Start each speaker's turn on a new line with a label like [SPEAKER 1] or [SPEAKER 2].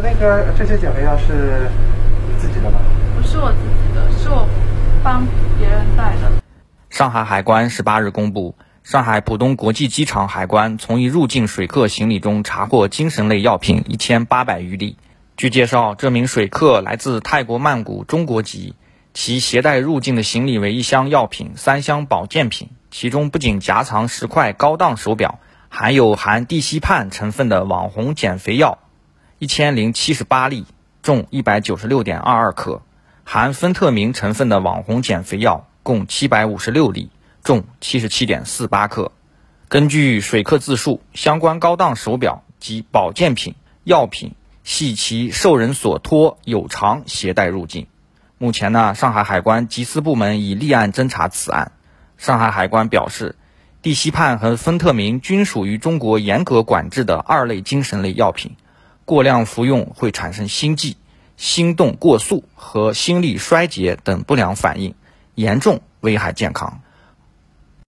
[SPEAKER 1] 那个这些减肥药是你自己的吗？
[SPEAKER 2] 不是我自己的，是我帮别人带的。
[SPEAKER 3] 上海海关十八日公布，上海浦东国际机场海关从一入境水客行李中查获精神类药品一千八百余粒。据介绍，这名水客来自泰国曼谷，中国籍。其携带入境的行李为一箱药品、三箱保健品，其中不仅夹藏十块高档手表，还有含地西泮成分的网红减肥药。一千零七十八粒，重一百九十六点二二克；含芬特明成分的网红减肥药共七百五十六粒，重七十七点四八克。根据水客自述，相关高档手表及保健品药品系其受人所托有偿携带入境。目前呢，上海海关缉私部门已立案侦查此案。上海海关表示，地西泮和芬特明均属于中国严格管制的二类精神类药品。过量服用会产生心悸、心动过速和心力衰竭等不良反应，严重危害健康。